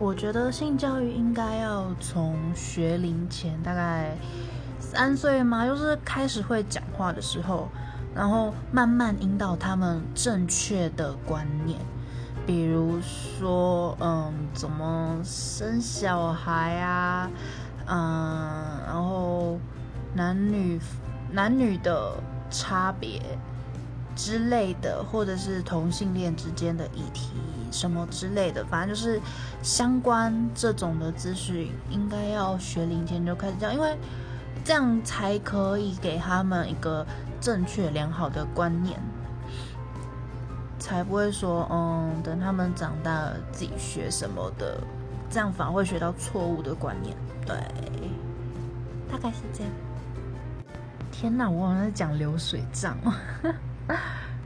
我觉得性教育应该要从学龄前，大概三岁嘛，就是开始会讲话的时候，然后慢慢引导他们正确的观念，比如说，嗯，怎么生小孩啊，嗯，然后男女男女的差别之类的，或者是同性恋之间的议题。什么之类的，反正就是相关这种的资讯，应该要学龄前就开始教，因为这样才可以给他们一个正确良好的观念，才不会说，嗯，等他们长大了自己学什么的，这样反而会学到错误的观念。对，大概是这样。天哪，我好像在讲流水账。